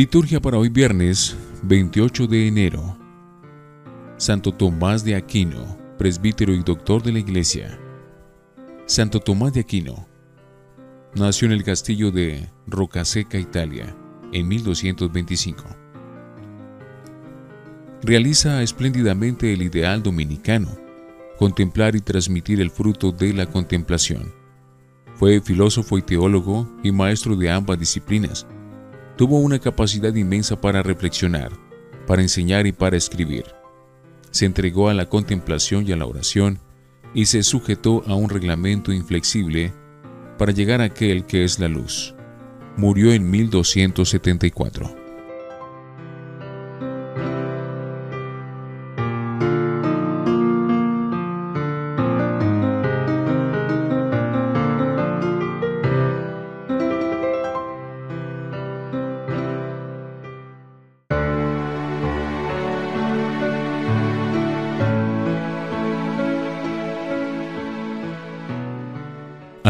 Liturgia para hoy viernes 28 de enero. Santo Tomás de Aquino, presbítero y doctor de la Iglesia. Santo Tomás de Aquino nació en el castillo de Rocaseca, Italia, en 1225. Realiza espléndidamente el ideal dominicano, contemplar y transmitir el fruto de la contemplación. Fue filósofo y teólogo y maestro de ambas disciplinas tuvo una capacidad inmensa para reflexionar, para enseñar y para escribir. Se entregó a la contemplación y a la oración y se sujetó a un reglamento inflexible para llegar a aquel que es la luz. Murió en 1274.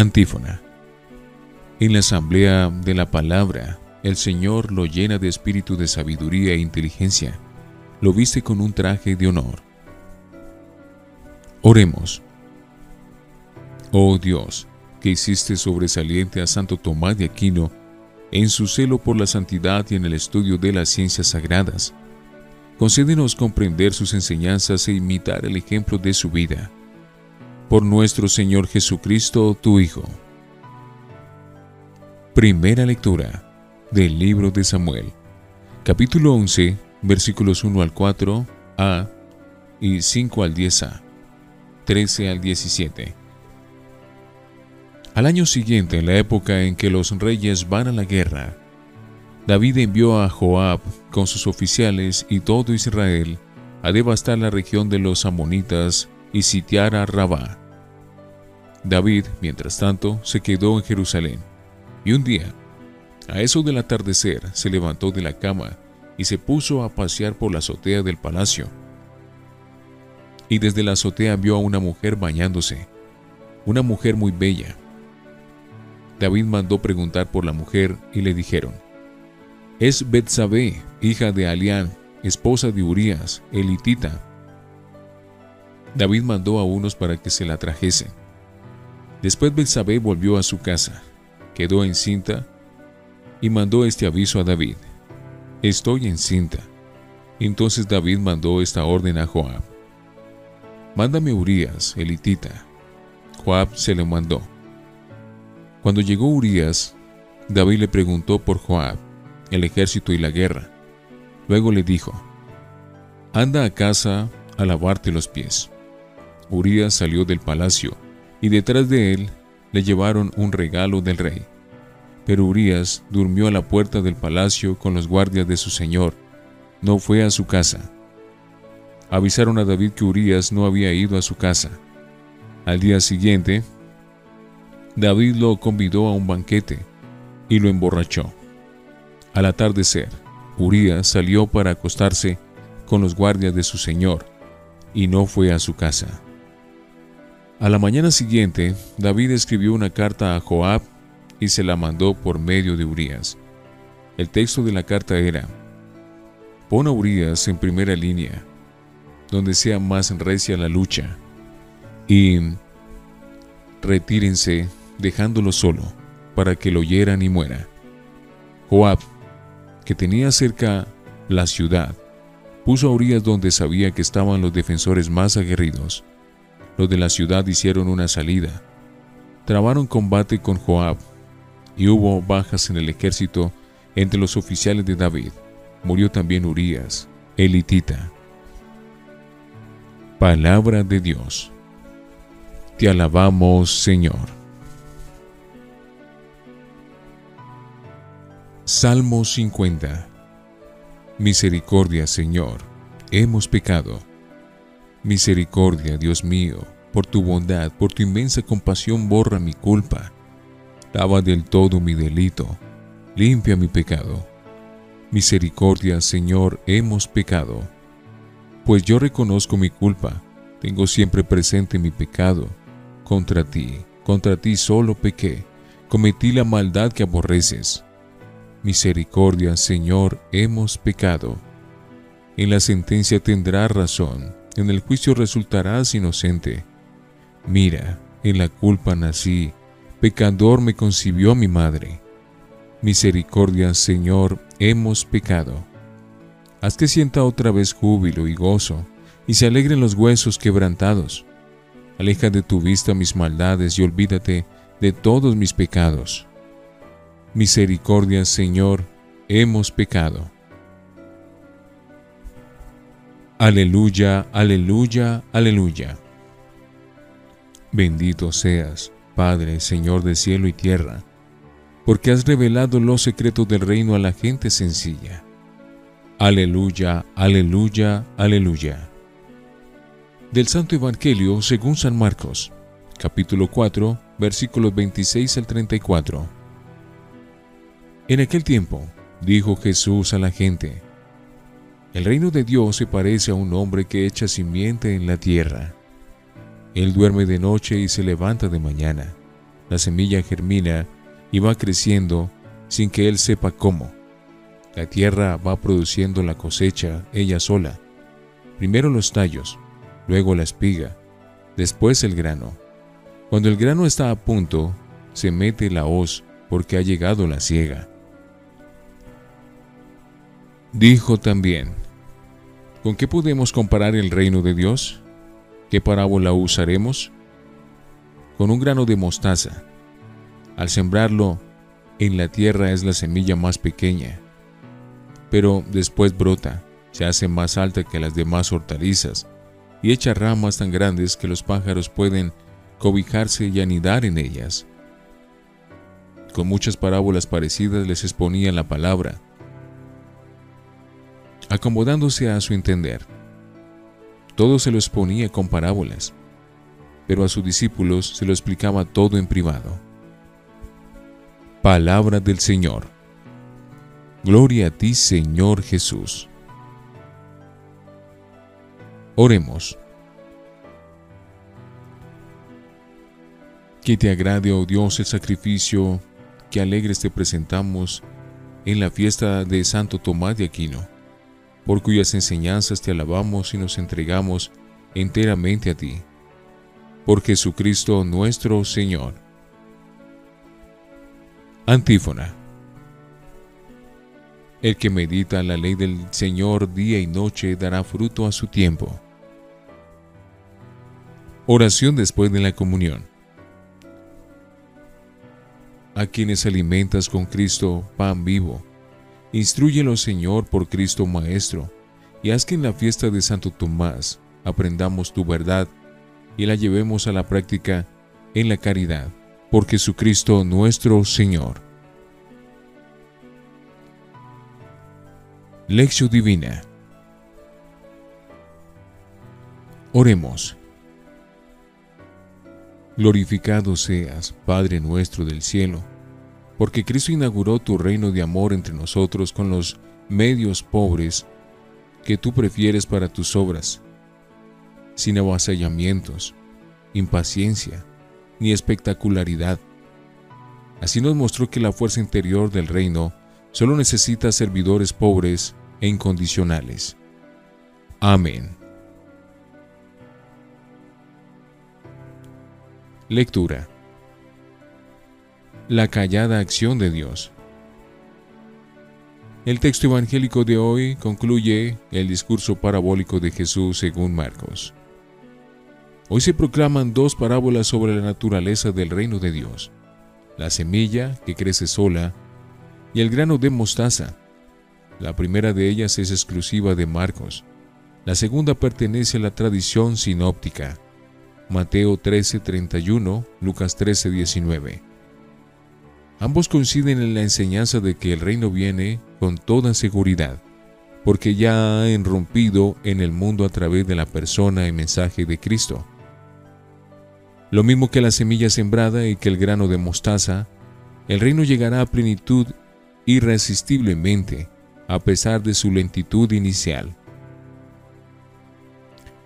Antífona. En la asamblea de la palabra, el Señor lo llena de espíritu de sabiduría e inteligencia, lo viste con un traje de honor. Oremos. Oh Dios, que hiciste sobresaliente a Santo Tomás de Aquino en su celo por la santidad y en el estudio de las ciencias sagradas, concédenos comprender sus enseñanzas e imitar el ejemplo de su vida por nuestro Señor Jesucristo, tu Hijo. Primera lectura del libro de Samuel, capítulo 11, versículos 1 al 4, a y 5 al 10a, 13 al 17. Al año siguiente, en la época en que los reyes van a la guerra, David envió a Joab con sus oficiales y todo Israel a devastar la región de los amonitas y sitiar a Rabá. David, mientras tanto, se quedó en Jerusalén. Y un día, a eso del atardecer, se levantó de la cama y se puso a pasear por la azotea del palacio. Y desde la azotea vio a una mujer bañándose, una mujer muy bella. David mandó preguntar por la mujer y le dijeron, es Betsabé, hija de Alián, esposa de Urías, elitita. David mandó a unos para que se la trajesen. Después Belsabé volvió a su casa, quedó encinta y mandó este aviso a David. Estoy encinta. Entonces David mandó esta orden a Joab. Mándame Urías, elitita. Joab se lo mandó. Cuando llegó Urías, David le preguntó por Joab, el ejército y la guerra. Luego le dijo, Anda a casa a lavarte los pies. Urías salió del palacio y detrás de él le llevaron un regalo del rey. Pero Urias durmió a la puerta del palacio con los guardias de su señor. No fue a su casa. Avisaron a David que Urias no había ido a su casa. Al día siguiente, David lo convidó a un banquete y lo emborrachó. Al atardecer, Urias salió para acostarse con los guardias de su señor y no fue a su casa. A la mañana siguiente, David escribió una carta a Joab y se la mandó por medio de Urias. El texto de la carta era, Pon a Urias en primera línea, donde sea más recia la lucha, y retírense dejándolo solo, para que lo hieran y muera. Joab, que tenía cerca la ciudad, puso a Urias donde sabía que estaban los defensores más aguerridos los de la ciudad hicieron una salida. Trabaron combate con Joab, y hubo bajas en el ejército entre los oficiales de David. Murió también Urías, elitita. Palabra de Dios. Te alabamos, Señor. Salmo 50. Misericordia, Señor, hemos pecado Misericordia, Dios mío, por tu bondad, por tu inmensa compasión, borra mi culpa. Lava del todo mi delito, limpia mi pecado. Misericordia, Señor, hemos pecado. Pues yo reconozco mi culpa, tengo siempre presente mi pecado. Contra ti, contra ti solo pequé, cometí la maldad que aborreces. Misericordia, Señor, hemos pecado. En la sentencia tendrás razón, en el juicio resultarás inocente. Mira, en la culpa nací, pecador me concibió mi madre. Misericordia, Señor, hemos pecado. Haz que sienta otra vez júbilo y gozo, y se alegren los huesos quebrantados. Aleja de tu vista mis maldades y olvídate de todos mis pecados. Misericordia, Señor, hemos pecado. Aleluya, aleluya, aleluya. Bendito seas, Padre, Señor de cielo y tierra, porque has revelado los secretos del reino a la gente sencilla. Aleluya, aleluya, aleluya. Del Santo Evangelio según San Marcos, capítulo 4, versículos 26 al 34. En aquel tiempo, dijo Jesús a la gente, El reino de Dios se parece a un hombre que echa simiente en la tierra. Él duerme de noche y se levanta de mañana. La semilla germina y va creciendo sin que él sepa cómo. La tierra va produciendo la cosecha ella sola. Primero los tallos, luego la espiga, después el grano. Cuando el grano está a punto, se mete la hoz porque ha llegado la siega. Dijo también, ¿con qué podemos comparar el reino de Dios? ¿Qué parábola usaremos? Con un grano de mostaza. Al sembrarlo en la tierra es la semilla más pequeña, pero después brota, se hace más alta que las demás hortalizas y echa ramas tan grandes que los pájaros pueden cobijarse y anidar en ellas. Con muchas parábolas parecidas les exponía la palabra, acomodándose a su entender. Todo se lo exponía con parábolas, pero a sus discípulos se lo explicaba todo en privado. Palabra del Señor. Gloria a ti, Señor Jesús. Oremos. Que te agrade, oh Dios, el sacrificio que alegres te presentamos en la fiesta de Santo Tomás de Aquino por cuyas enseñanzas te alabamos y nos entregamos enteramente a ti. Por Jesucristo nuestro Señor. Antífona. El que medita la ley del Señor día y noche dará fruto a su tiempo. Oración después de la comunión. A quienes alimentas con Cristo pan vivo Instruyelo, Señor, por Cristo Maestro, y haz que en la fiesta de Santo Tomás aprendamos tu verdad y la llevemos a la práctica en la caridad, por Jesucristo nuestro Señor. Lección Divina Oremos. Glorificado seas, Padre nuestro del cielo porque Cristo inauguró tu reino de amor entre nosotros con los medios pobres que tú prefieres para tus obras, sin avasallamientos, impaciencia ni espectacularidad. Así nos mostró que la fuerza interior del reino solo necesita servidores pobres e incondicionales. Amén. Lectura la callada acción de Dios. El texto evangélico de hoy concluye el discurso parabólico de Jesús según Marcos. Hoy se proclaman dos parábolas sobre la naturaleza del reino de Dios, la semilla que crece sola y el grano de mostaza. La primera de ellas es exclusiva de Marcos, la segunda pertenece a la tradición sinóptica. Mateo 13:31, Lucas 13:19. Ambos coinciden en la enseñanza de que el reino viene con toda seguridad, porque ya ha irrumpido en el mundo a través de la persona y mensaje de Cristo. Lo mismo que la semilla sembrada y que el grano de mostaza, el reino llegará a plenitud irresistiblemente, a pesar de su lentitud inicial.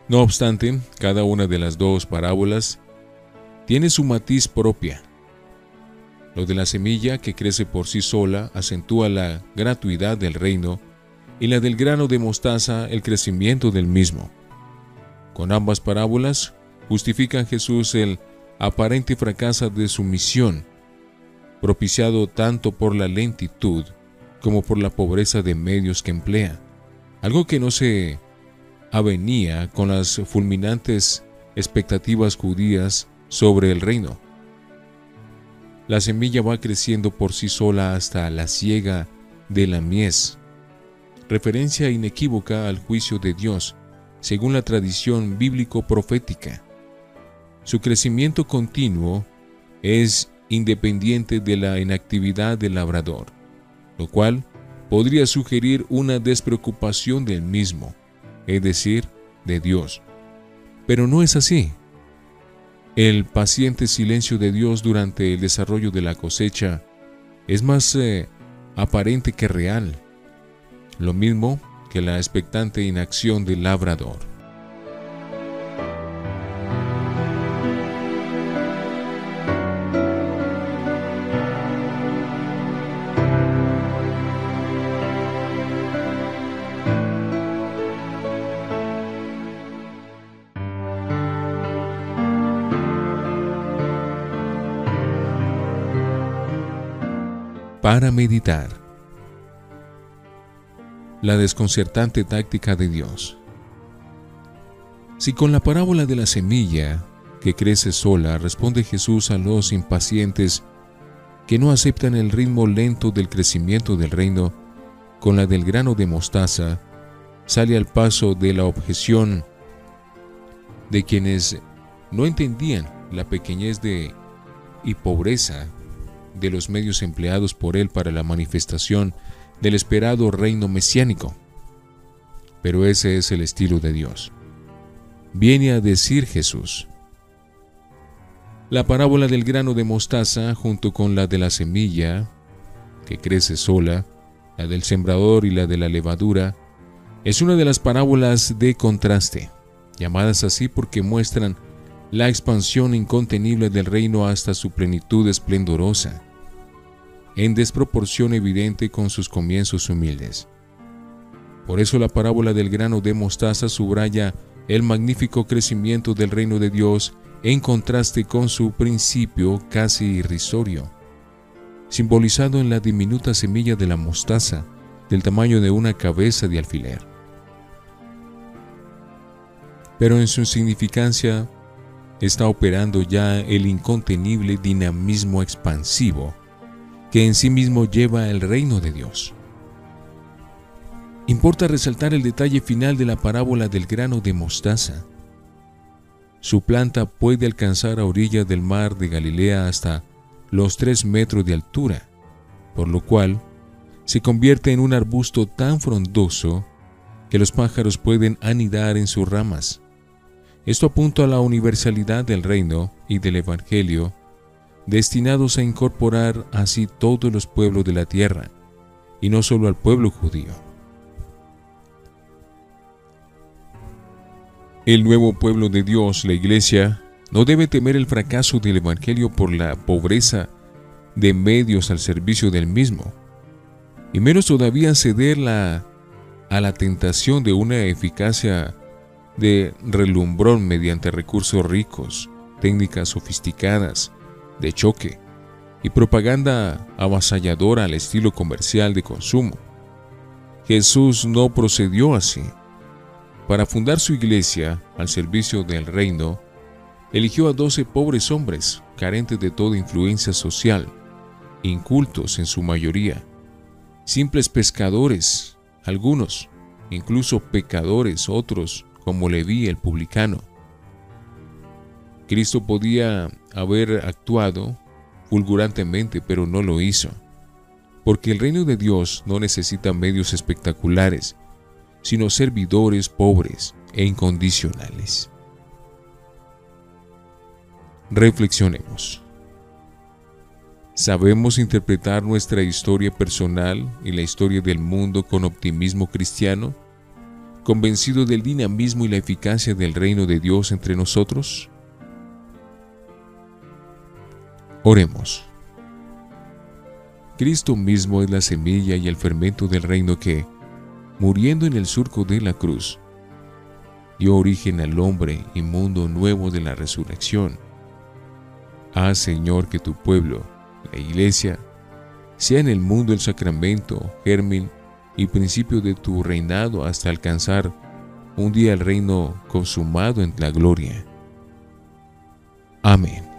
No obstante, cada una de las dos parábolas tiene su matiz propia Lo de la semilla que crece por sí sola acentúa la gratuidad del reino y la del grano de mostaza el crecimiento del mismo. Con ambas parábolas justifican Jesús el aparente fracaso de su misión, propiciado tanto por la lentitud como por la pobreza de medios que emplea, algo que no se avenía con las fulminantes expectativas judías sobre el reino. La semilla va creciendo por sí sola hasta la siega de la mies, referencia inequívoca al juicio de Dios, según la tradición bíblico-profética. Su crecimiento continuo es independiente de la inactividad del labrador, lo cual podría sugerir una despreocupación del mismo, es decir, de Dios. Pero no es así. El paciente silencio de Dios durante el desarrollo de la cosecha es más eh, aparente que real, lo mismo que la expectante inacción del labrador. Para meditar. La desconcertante táctica de Dios. Si con la parábola de la semilla, que crece sola, responde Jesús a los impacientes que no aceptan el ritmo lento del crecimiento del reino, con la del grano de mostaza, sale al paso de la objeción de quienes no entendían la pequeñez de y pobreza de los medios empleados por él para la manifestación del esperado reino mesiánico. Pero ese es el estilo de Dios. Viene a decir Jesús. La parábola del grano de mostaza junto con la de la semilla, que crece sola, la del sembrador y la de la levadura, es una de las parábolas de contraste, llamadas así porque muestran la expansión incontenible del reino hasta su plenitud esplendorosa, en desproporción evidente con sus comienzos humildes. Por eso la parábola del grano de mostaza subraya el magnífico crecimiento del reino de Dios en contraste con su principio casi irrisorio, simbolizado en la diminuta semilla de la mostaza del tamaño de una cabeza de alfiler. Pero en su significancia está operando ya el incontenible dinamismo expansivo que en sí mismo lleva el reino de Dios. Importa resaltar el detalle final de la parábola del grano de mostaza. Su planta puede alcanzar a orillas del mar de Galilea hasta los tres metros de altura, por lo cual se convierte en un arbusto tan frondoso que los pájaros pueden anidar en sus ramas. Esto apunta a la universalidad del reino y del Evangelio, destinados a incorporar así todos los pueblos de la tierra, y no solo al pueblo judío. El nuevo pueblo de Dios, la iglesia, no debe temer el fracaso del Evangelio por la pobreza de medios al servicio del mismo, y menos todavía ceder la, a la tentación de una eficacia de relumbrón mediante recursos ricos, técnicas sofisticadas, de choque y propaganda avasalladora al estilo comercial de consumo. Jesús no procedió así. Para fundar su iglesia al servicio del reino, eligió a doce pobres hombres, carentes de toda influencia social, incultos en su mayoría, simples pescadores, algunos, incluso pecadores otros, como Leví el publicano. Cristo podía haber actuado fulgurantemente, pero no lo hizo, porque el reino de Dios no necesita medios espectaculares, sino servidores pobres e incondicionales. Reflexionemos. ¿Sabemos interpretar nuestra historia personal y la historia del mundo con optimismo cristiano? Convencido del dinamismo y la eficacia del reino de Dios entre nosotros? Oremos. Cristo mismo es la semilla y el fermento del reino que, muriendo en el surco de la cruz, dio origen al hombre y mundo nuevo de la resurrección. Haz, Señor, que tu pueblo, la iglesia, sea en el mundo el sacramento, germen y principio de tu reinado hasta alcanzar un día el reino consumado en la gloria. Amén.